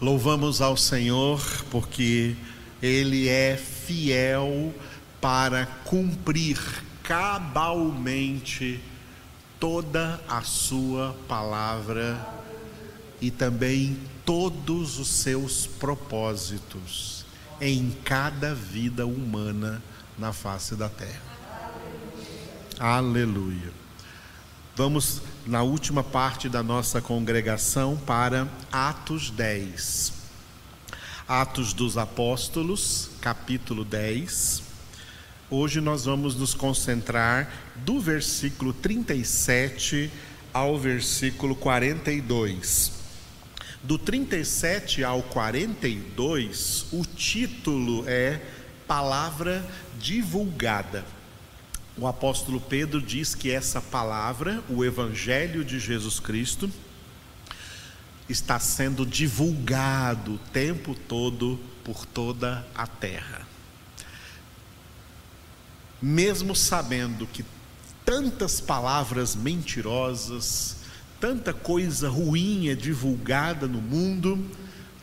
Louvamos ao Senhor porque Ele é fiel para cumprir cabalmente toda a Sua palavra e também todos os seus propósitos em cada vida humana na face da terra. Aleluia. Vamos na última parte da nossa congregação para Atos 10. Atos dos Apóstolos, capítulo 10. Hoje nós vamos nos concentrar do versículo 37 ao versículo 42. Do 37 ao 42, o título é Palavra Divulgada. O apóstolo Pedro diz que essa palavra, o Evangelho de Jesus Cristo, está sendo divulgado o tempo todo por toda a terra. Mesmo sabendo que tantas palavras mentirosas, tanta coisa ruim é divulgada no mundo,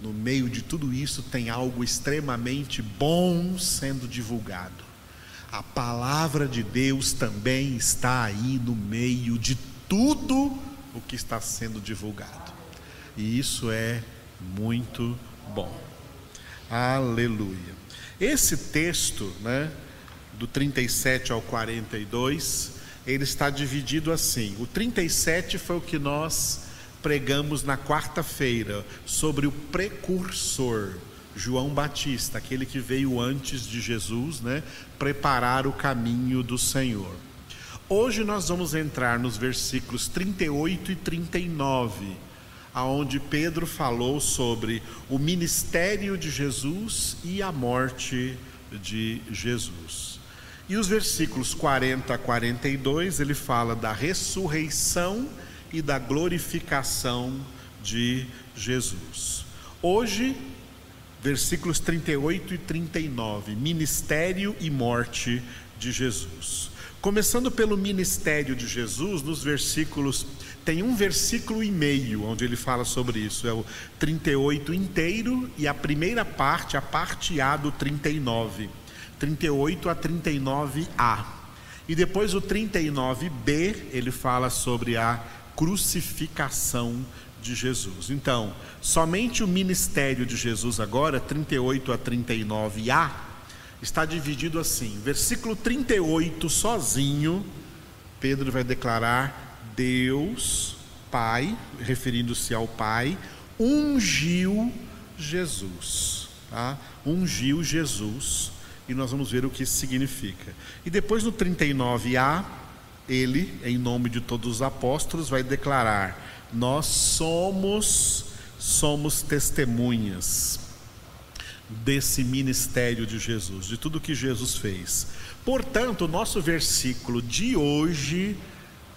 no meio de tudo isso tem algo extremamente bom sendo divulgado a palavra de Deus também está aí no meio de tudo o que está sendo divulgado. E isso é muito bom. Aleluia. Esse texto, né, do 37 ao 42, ele está dividido assim. O 37 foi o que nós pregamos na quarta-feira sobre o precursor. João Batista, aquele que veio antes de Jesus, né, preparar o caminho do Senhor. Hoje nós vamos entrar nos versículos 38 e 39, aonde Pedro falou sobre o ministério de Jesus e a morte de Jesus. E os versículos 40 a 42, ele fala da ressurreição e da glorificação de Jesus. Hoje versículos 38 e 39, ministério e morte de Jesus. Começando pelo ministério de Jesus, nos versículos, tem um versículo e meio onde ele fala sobre isso, é o 38 inteiro e a primeira parte, a parte A do 39, 38 a 39a. E depois o 39b, ele fala sobre a crucificação de Jesus. Então, somente o ministério de Jesus, agora, 38 a 39a, está dividido assim: versículo 38, sozinho, Pedro vai declarar: Deus, Pai, referindo-se ao Pai, ungiu Jesus. Tá? Ungiu Jesus. E nós vamos ver o que isso significa. E depois no 39a, ele, em nome de todos os apóstolos, vai declarar: nós somos somos testemunhas desse ministério de Jesus, de tudo que Jesus fez. Portanto, o nosso versículo de hoje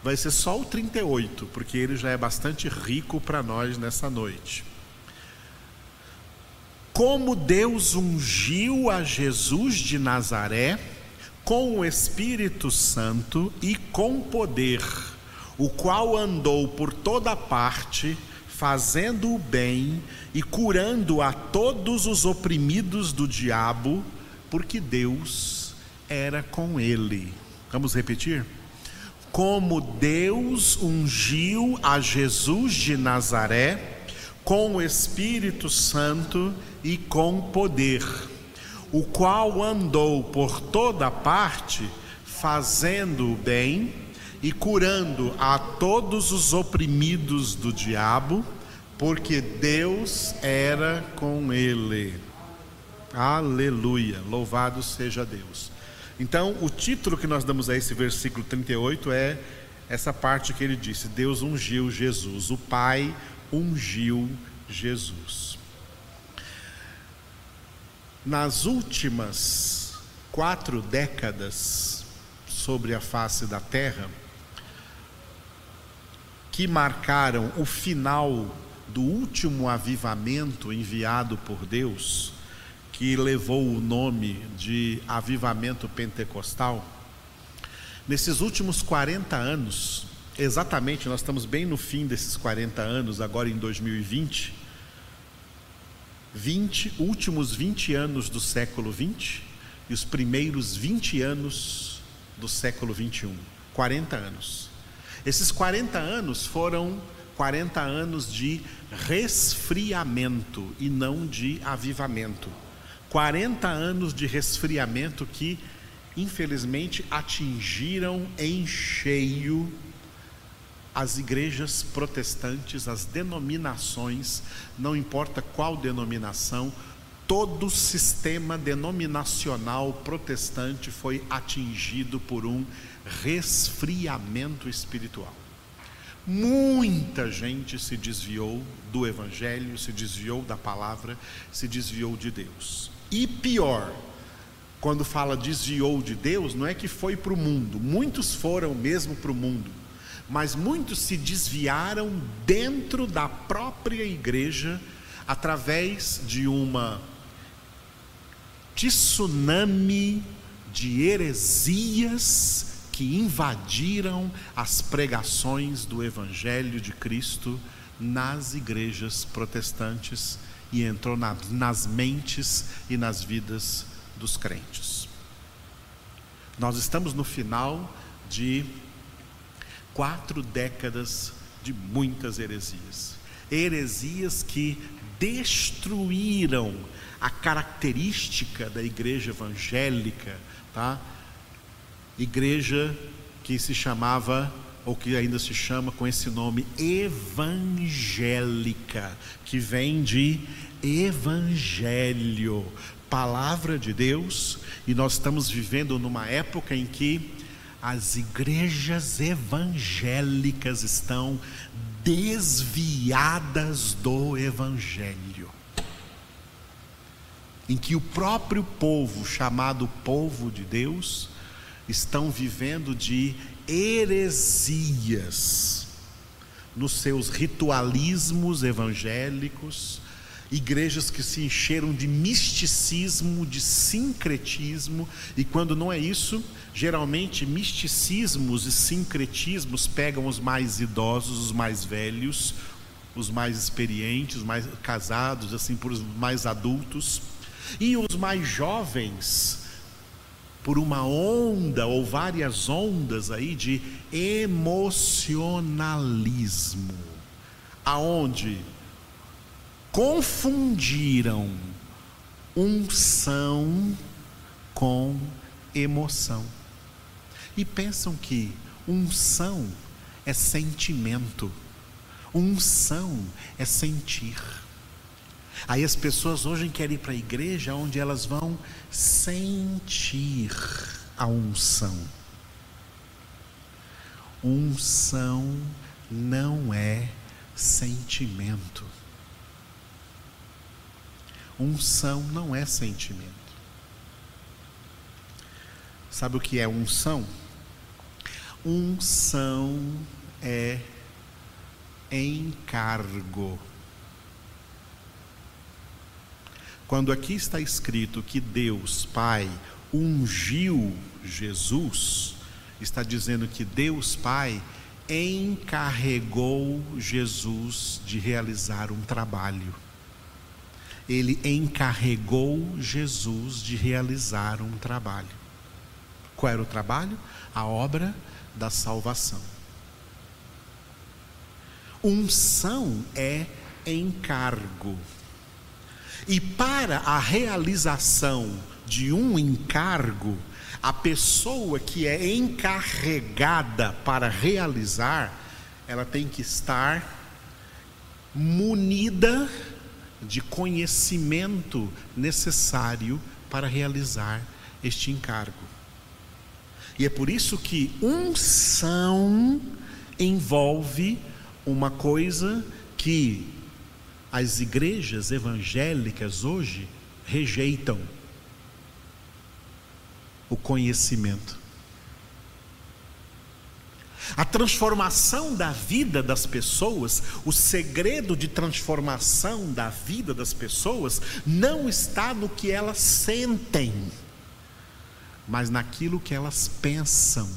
vai ser só o 38, porque ele já é bastante rico para nós nessa noite. Como Deus ungiu a Jesus de Nazaré com o Espírito Santo e com poder o qual andou por toda parte, fazendo o bem e curando a todos os oprimidos do diabo, porque Deus era com ele. Vamos repetir? Como Deus ungiu a Jesus de Nazaré com o Espírito Santo e com poder, o qual andou por toda parte, fazendo o bem e curando a todos os oprimidos do diabo, porque Deus era com ele. Aleluia, louvado seja Deus. Então, o título que nós damos a esse versículo 38 é essa parte que ele disse: Deus ungiu Jesus, o Pai ungiu Jesus. Nas últimas quatro décadas sobre a face da terra, que marcaram o final do último avivamento enviado por Deus, que levou o nome de avivamento pentecostal. Nesses últimos 40 anos, exatamente, nós estamos bem no fim desses 40 anos, agora em 2020, 20, últimos 20 anos do século 20 e os primeiros 20 anos do século 21. 40 anos. Esses 40 anos foram 40 anos de resfriamento e não de avivamento. 40 anos de resfriamento que, infelizmente, atingiram em cheio as igrejas protestantes, as denominações, não importa qual denominação, todo sistema denominacional protestante foi atingido por um resfriamento espiritual. Muita gente se desviou do Evangelho, se desviou da palavra, se desviou de Deus. E pior, quando fala desviou de Deus, não é que foi para o mundo, muitos foram mesmo para o mundo, mas muitos se desviaram dentro da própria igreja, através de uma tsunami de heresias que invadiram as pregações do Evangelho de Cristo nas igrejas protestantes e entrou na, nas mentes e nas vidas dos crentes. Nós estamos no final de quatro décadas de muitas heresias. Heresias que destruíram a característica da igreja evangélica, tá? igreja que se chamava, ou que ainda se chama com esse nome, evangélica, que vem de evangelho, palavra de Deus, e nós estamos vivendo numa época em que as igrejas evangélicas estão desviadas do evangelho. Em que o próprio povo, chamado povo de Deus, estão vivendo de heresias nos seus ritualismos evangélicos, igrejas que se encheram de misticismo, de sincretismo, e quando não é isso, geralmente misticismos e sincretismos pegam os mais idosos, os mais velhos, os mais experientes, os mais casados, assim por os mais adultos, e os mais jovens por uma onda ou várias ondas aí de emocionalismo, aonde confundiram unção com emoção. E pensam que unção é sentimento, unção é sentir. Aí as pessoas hoje querem ir para a igreja onde elas vão sentir a unção. Unção não é sentimento. Unção não é sentimento. Sabe o que é unção? Unção é encargo. Quando aqui está escrito que Deus Pai ungiu Jesus, está dizendo que Deus Pai encarregou Jesus de realizar um trabalho. Ele encarregou Jesus de realizar um trabalho. Qual era o trabalho? A obra da salvação. Unção é encargo. E para a realização de um encargo, a pessoa que é encarregada para realizar, ela tem que estar munida de conhecimento necessário para realizar este encargo. E é por isso que unção envolve uma coisa que as igrejas evangélicas hoje rejeitam o conhecimento. A transformação da vida das pessoas, o segredo de transformação da vida das pessoas, não está no que elas sentem, mas naquilo que elas pensam.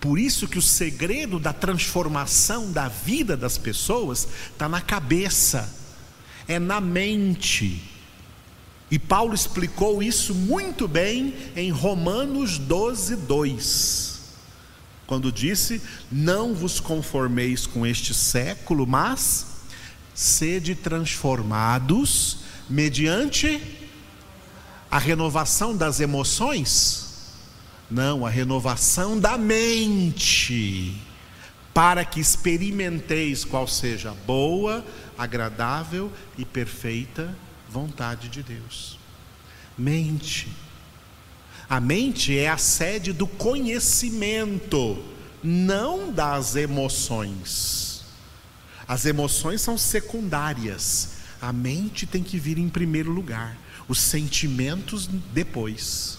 Por isso que o segredo da transformação da vida das pessoas está na cabeça, é na mente. E Paulo explicou isso muito bem em Romanos 12, 2, quando disse: Não vos conformeis com este século, mas sede transformados mediante a renovação das emoções? Não, a renovação da mente, para que experimenteis qual seja a boa, agradável e perfeita vontade de Deus. Mente. A mente é a sede do conhecimento, não das emoções. As emoções são secundárias. A mente tem que vir em primeiro lugar, os sentimentos depois.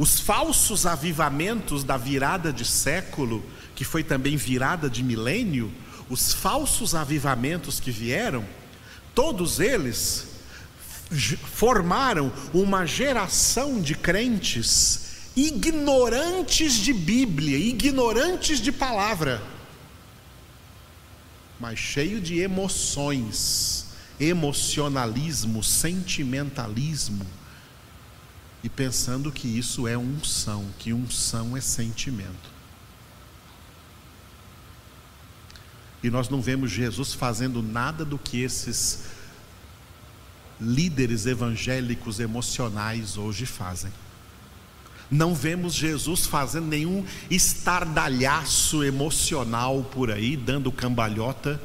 Os falsos avivamentos da virada de século, que foi também virada de milênio, os falsos avivamentos que vieram, todos eles formaram uma geração de crentes ignorantes de Bíblia, ignorantes de palavra, mas cheio de emoções, emocionalismo, sentimentalismo, e pensando que isso é unção, que unção é sentimento. E nós não vemos Jesus fazendo nada do que esses líderes evangélicos emocionais hoje fazem. Não vemos Jesus fazendo nenhum estardalhaço emocional por aí, dando cambalhota,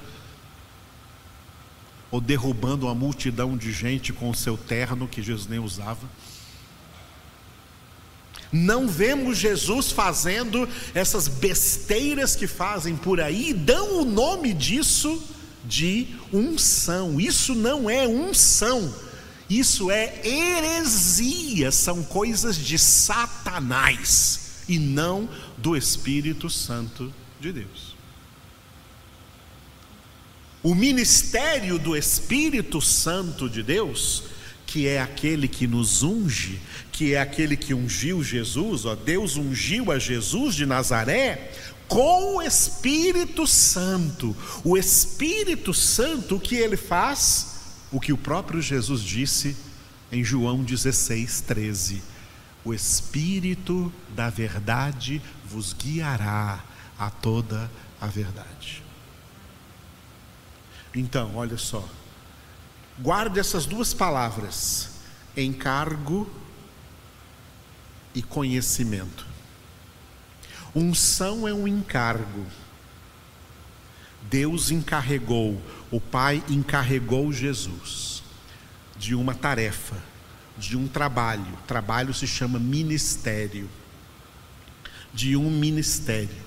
ou derrubando uma multidão de gente com o seu terno que Jesus nem usava. Não vemos Jesus fazendo essas besteiras que fazem por aí, dão o nome disso de unção. Isso não é unção, isso é heresia, são coisas de Satanás e não do Espírito Santo de Deus. O ministério do Espírito Santo de Deus que é aquele que nos unge, que é aquele que ungiu Jesus, ó, Deus ungiu a Jesus de Nazaré com o Espírito Santo. O Espírito Santo, o que ele faz? O que o próprio Jesus disse em João 16, 13: O Espírito da verdade vos guiará a toda a verdade. Então, olha só, Guarde essas duas palavras: encargo e conhecimento. Unção é um encargo. Deus encarregou, o Pai encarregou Jesus de uma tarefa, de um trabalho. Trabalho se chama ministério. De um ministério.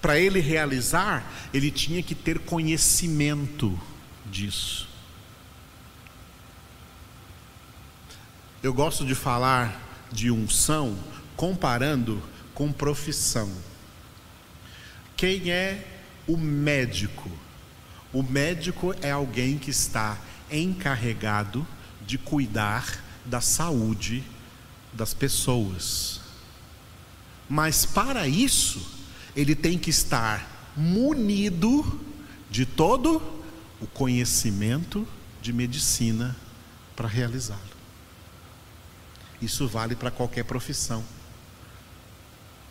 Para ele realizar, ele tinha que ter conhecimento disso. Eu gosto de falar de unção comparando com profissão. Quem é o médico? O médico é alguém que está encarregado de cuidar da saúde das pessoas. Mas para isso, ele tem que estar munido de todo o conhecimento de medicina para realizá-lo. Isso vale para qualquer profissão.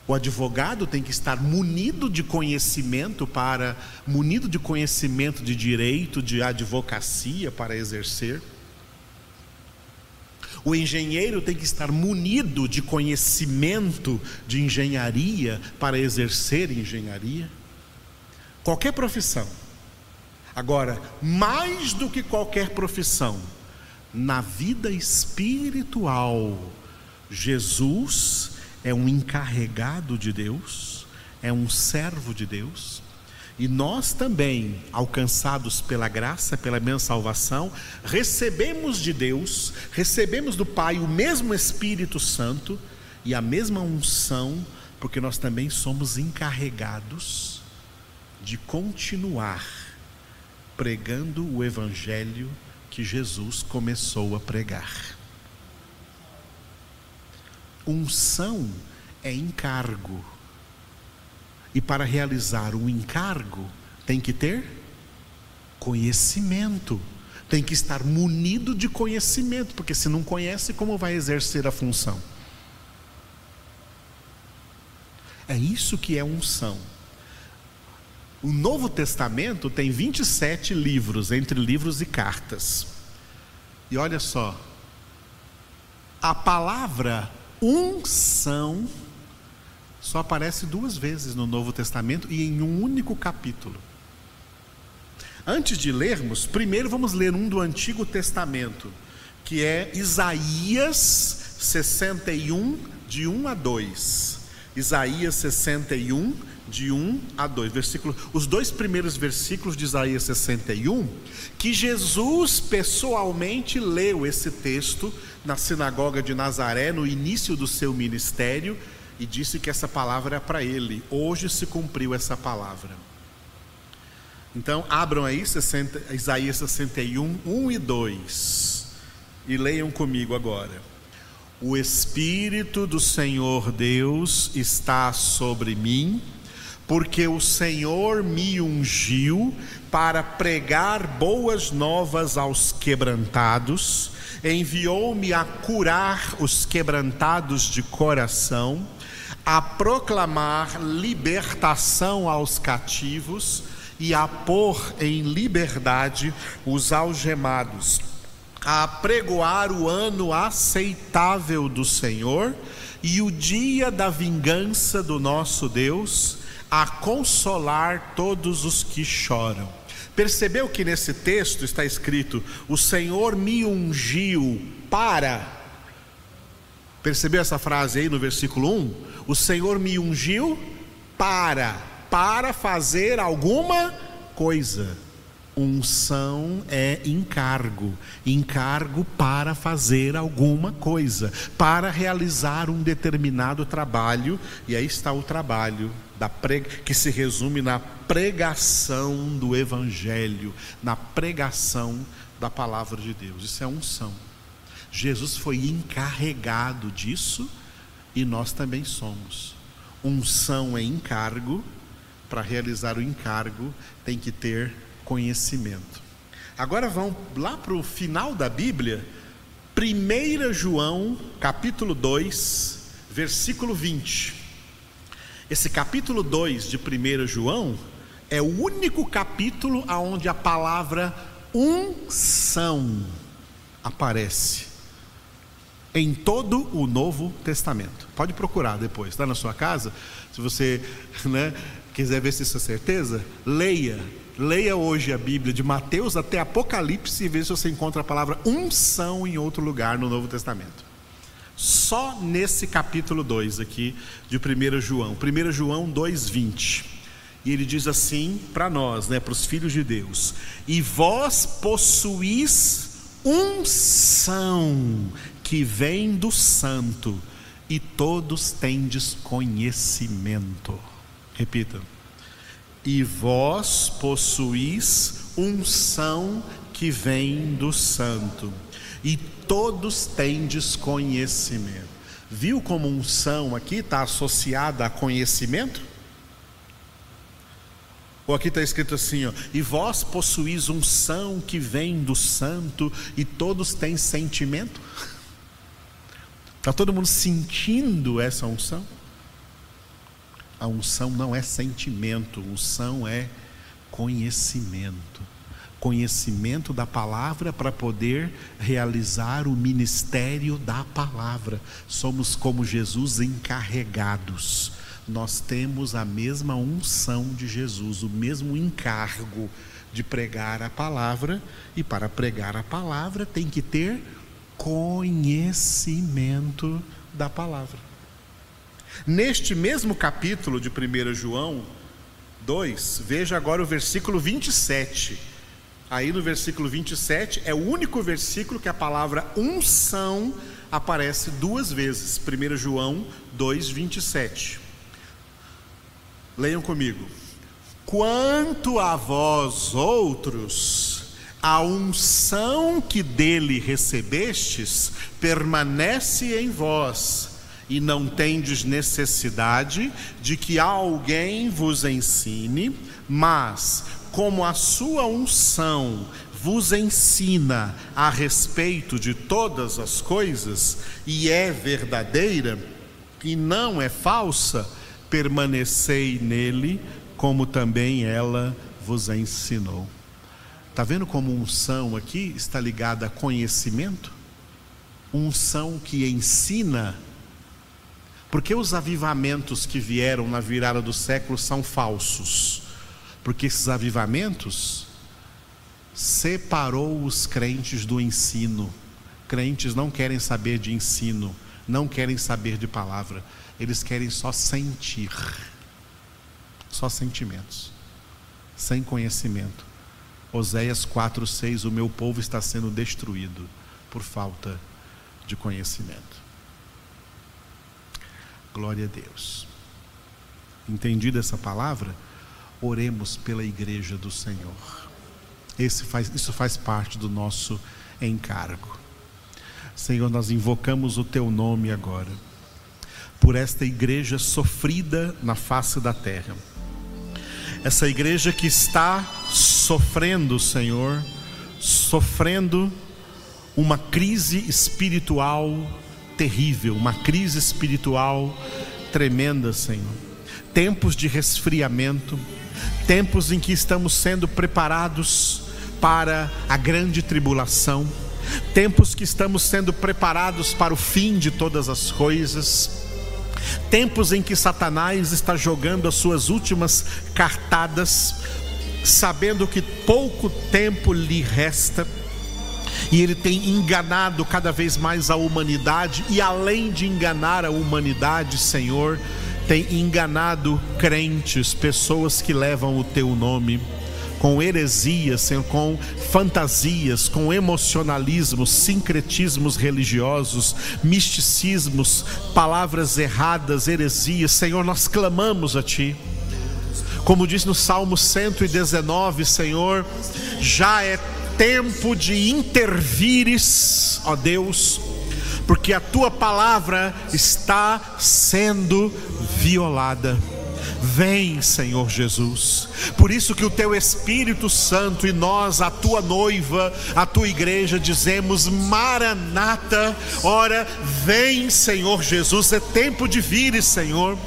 O advogado tem que estar munido de conhecimento para munido de conhecimento de direito, de advocacia para exercer. O engenheiro tem que estar munido de conhecimento de engenharia para exercer engenharia. Qualquer profissão. Agora, mais do que qualquer profissão, na vida espiritual, Jesus é um encarregado de Deus, é um servo de Deus, e nós também, alcançados pela graça, pela minha salvação, recebemos de Deus, recebemos do Pai o mesmo Espírito Santo e a mesma unção, porque nós também somos encarregados de continuar pregando o Evangelho que Jesus começou a pregar. Unção é encargo. E para realizar um encargo, tem que ter Conhecimento. Tem que estar munido de conhecimento, porque se não conhece, como vai exercer a função? É isso que é unção. O Novo Testamento tem 27 livros, entre livros e cartas. E olha só, a palavra unção só aparece duas vezes no Novo Testamento e em um único capítulo. Antes de lermos, primeiro vamos ler um do Antigo Testamento, que é Isaías 61, de 1 a 2. Isaías 61, de 1 a 2. Versículo, os dois primeiros versículos de Isaías 61, que Jesus pessoalmente leu esse texto na sinagoga de Nazaré, no início do seu ministério, e disse que essa palavra é para ele. Hoje se cumpriu essa palavra. Então, abram aí 60, Isaías 61, 1 e 2, e leiam comigo agora. O Espírito do Senhor Deus está sobre mim, porque o Senhor me ungiu para pregar boas novas aos quebrantados, enviou-me a curar os quebrantados de coração, a proclamar libertação aos cativos e a pôr em liberdade os algemados a pregoar o ano aceitável do Senhor e o dia da vingança do nosso Deus, a consolar todos os que choram. Percebeu que nesse texto está escrito: O Senhor me ungiu para. Percebeu essa frase aí no versículo 1? O Senhor me ungiu para, para fazer alguma coisa. Unção é encargo, encargo para fazer alguma coisa, para realizar um determinado trabalho, e aí está o trabalho da preg... que se resume na pregação do Evangelho, na pregação da palavra de Deus. Isso é unção. Jesus foi encarregado disso e nós também somos. Unção é encargo, para realizar o encargo tem que ter conhecimento. Agora vão lá para o final da Bíblia, 1 João, capítulo 2, versículo 20. Esse capítulo 2 de 1 João é o único capítulo onde a palavra unção aparece em todo o Novo Testamento. Pode procurar depois, está na sua casa. Se você né, quiser ver se isso é certeza, leia Leia hoje a Bíblia de Mateus até Apocalipse e veja se você encontra a palavra unção em outro lugar no Novo Testamento. Só nesse capítulo 2 aqui de 1 João, 1 João 2:20. E ele diz assim para nós, né, para os filhos de Deus: "E vós possuís unção que vem do santo, e todos tendes conhecimento." Repita e vós possuís unção que vem do santo, e todos tendes conhecimento. Viu como unção aqui está associada a conhecimento? Ou aqui está escrito assim, ó, e vós possuís unção que vem do santo, e todos têm sentimento? Está todo mundo sentindo essa unção? A unção não é sentimento, unção é conhecimento. Conhecimento da palavra para poder realizar o ministério da palavra. Somos como Jesus encarregados. Nós temos a mesma unção de Jesus, o mesmo encargo de pregar a palavra, e para pregar a palavra tem que ter conhecimento da palavra. Neste mesmo capítulo de 1 João 2, veja agora o versículo 27. Aí no versículo 27 é o único versículo que a palavra unção aparece duas vezes. 1 João 2, 27. Leiam comigo. Quanto a vós outros, a unção que dele recebestes permanece em vós e não tendes necessidade de que alguém vos ensine, mas como a sua unção vos ensina a respeito de todas as coisas e é verdadeira e não é falsa, permanecei nele, como também ela vos ensinou. Está vendo como unção aqui está ligada a conhecimento? Unção que ensina. Porque os avivamentos que vieram na virada do século são falsos? Porque esses avivamentos separou os crentes do ensino. Crentes não querem saber de ensino, não querem saber de palavra, eles querem só sentir, só sentimentos, sem conhecimento. Oséias 4,6: O meu povo está sendo destruído por falta de conhecimento. Glória a Deus. Entendida essa palavra? Oremos pela igreja do Senhor. Faz, isso faz parte do nosso encargo. Senhor, nós invocamos o Teu nome agora, por esta igreja sofrida na face da terra. Essa igreja que está sofrendo, Senhor, sofrendo uma crise espiritual terrível, uma crise espiritual tremenda, Senhor. Tempos de resfriamento, tempos em que estamos sendo preparados para a grande tribulação, tempos que estamos sendo preparados para o fim de todas as coisas, tempos em que Satanás está jogando as suas últimas cartadas, sabendo que pouco tempo lhe resta. E ele tem enganado cada vez mais a humanidade, e além de enganar a humanidade, Senhor, tem enganado crentes, pessoas que levam o teu nome com heresias, com fantasias, com emocionalismos, sincretismos religiosos, misticismos, palavras erradas, heresias. Senhor, nós clamamos a Ti. Como diz no Salmo 119, Senhor, já é tempo de intervires, ó Deus, porque a tua palavra está sendo violada. Vem, Senhor Jesus. Por isso que o teu Espírito Santo e nós, a tua noiva, a tua igreja, dizemos: Maranata, ora, vem, Senhor Jesus. É tempo de vir, Senhor.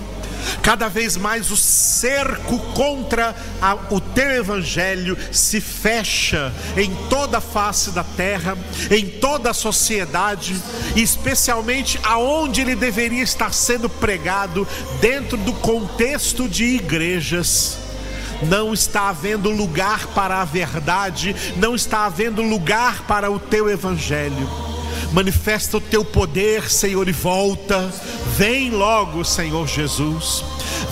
Cada vez mais o cerco contra a, o teu evangelho se fecha em toda a face da terra, em toda a sociedade, especialmente aonde ele deveria estar sendo pregado, dentro do contexto de igrejas não está havendo lugar para a verdade, não está havendo lugar para o teu evangelho. Manifesta o teu poder, Senhor, e volta. Vem logo, Senhor Jesus.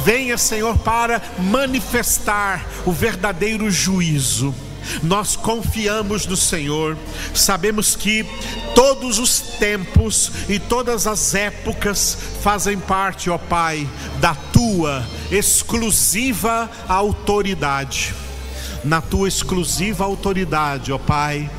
Venha, Senhor, para manifestar o verdadeiro juízo. Nós confiamos no Senhor, sabemos que todos os tempos e todas as épocas fazem parte, ó Pai, da tua exclusiva autoridade. Na tua exclusiva autoridade, ó Pai,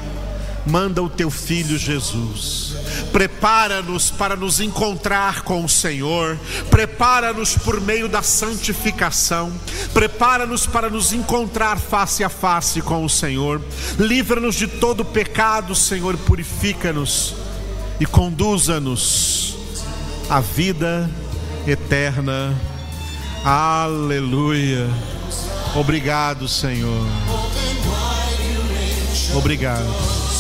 manda o teu filho Jesus. Prepara-nos para nos encontrar com o Senhor, prepara-nos por meio da santificação, prepara-nos para nos encontrar face a face com o Senhor. Livra-nos de todo pecado, Senhor, purifica-nos e conduza-nos à vida eterna. Aleluia. Obrigado, Senhor. Obrigado.